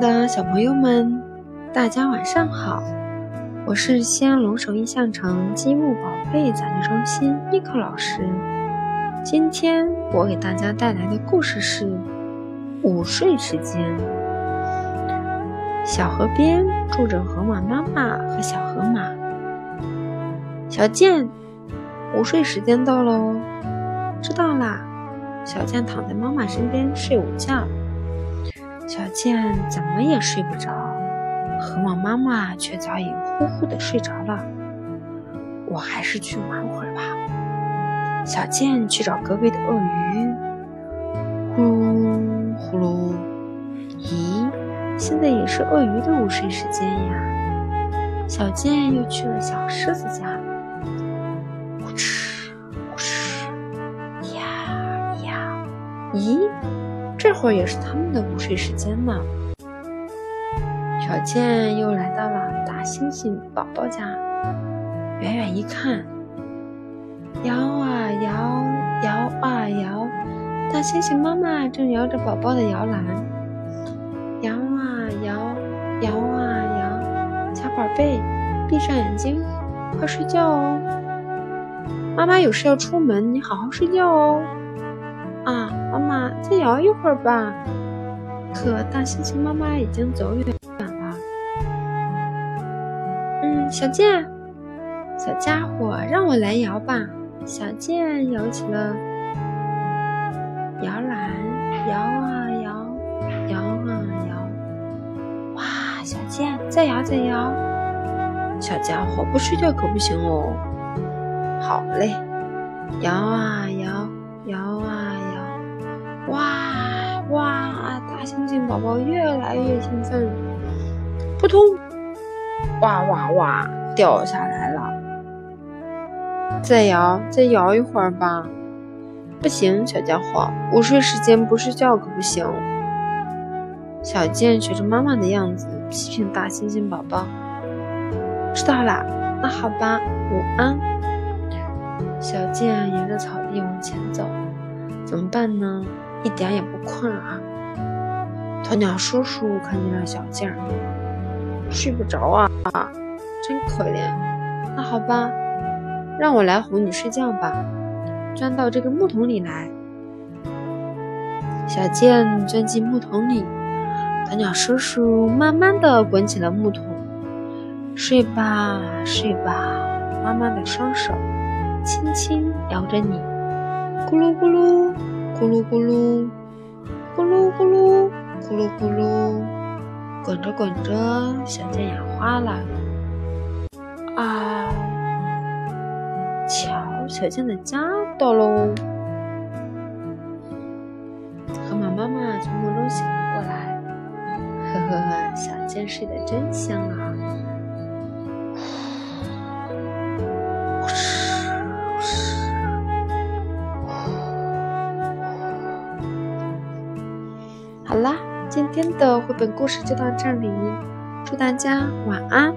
的小朋友们，大家晚上好！我是西安龙首印象城积木宝贝讲解中心妮可老师。今天我给大家带来的故事是午睡时间。小河边住着河马妈妈和小河马。小健，午睡时间到喽！知道啦。小健躺在妈妈身边睡午觉。小健怎么也睡不着，河马妈妈却早已呼呼的睡着了。我还是去玩会儿吧。小健去找隔壁的鳄鱼，呼噜呼噜。咦，现在也是鳄鱼的午睡时间呀。小健又去了小狮子家，呼哧呼哧，呀呀，咦？这会儿也是他们的午睡时间呢。小健又来到了大猩猩宝宝家，远远一看，摇啊摇，摇啊摇，大猩猩妈妈正摇着宝宝的摇篮，摇啊摇，摇啊摇，小宝贝，闭上眼睛，快睡觉哦。妈妈有事要出门，你好好睡觉哦。啊，再摇一会儿吧。可大猩猩妈妈已经走远了。嗯，小健，小家伙，让我来摇吧。小健摇起了摇篮，摇啊摇，摇啊摇。哇，小健，再摇再摇。小家伙，不睡觉可不行哦。好嘞，摇啊摇，摇啊。星星宝宝越来越兴奋，扑通！哇哇哇！掉下来了。再摇，再摇一会儿吧。不行，小家伙，午睡时间不睡觉可不行。小健学着妈妈的样子批评大猩猩宝宝。知道啦，那好吧，午安。小健沿着草地往前走，怎么办呢？一点也不困啊！鸵鸟叔叔看见了小健儿，睡不着啊，真可怜。那好吧，让我来哄你睡觉吧。钻到这个木桶里来。小健钻进木桶里，鸵鸟叔叔慢慢的滚起了木桶。睡吧，睡吧，妈妈的双手轻轻摇着你，咕噜咕噜。咕噜咕噜，咕噜咕噜，咕噜咕噜，滚着滚着，小健眼花了。啊！瞧，小健的家到喽！河马妈妈从梦中醒了过来，呵呵呵，小健睡得真香啊！好啦，今天的绘本故事就到这里，祝大家晚安。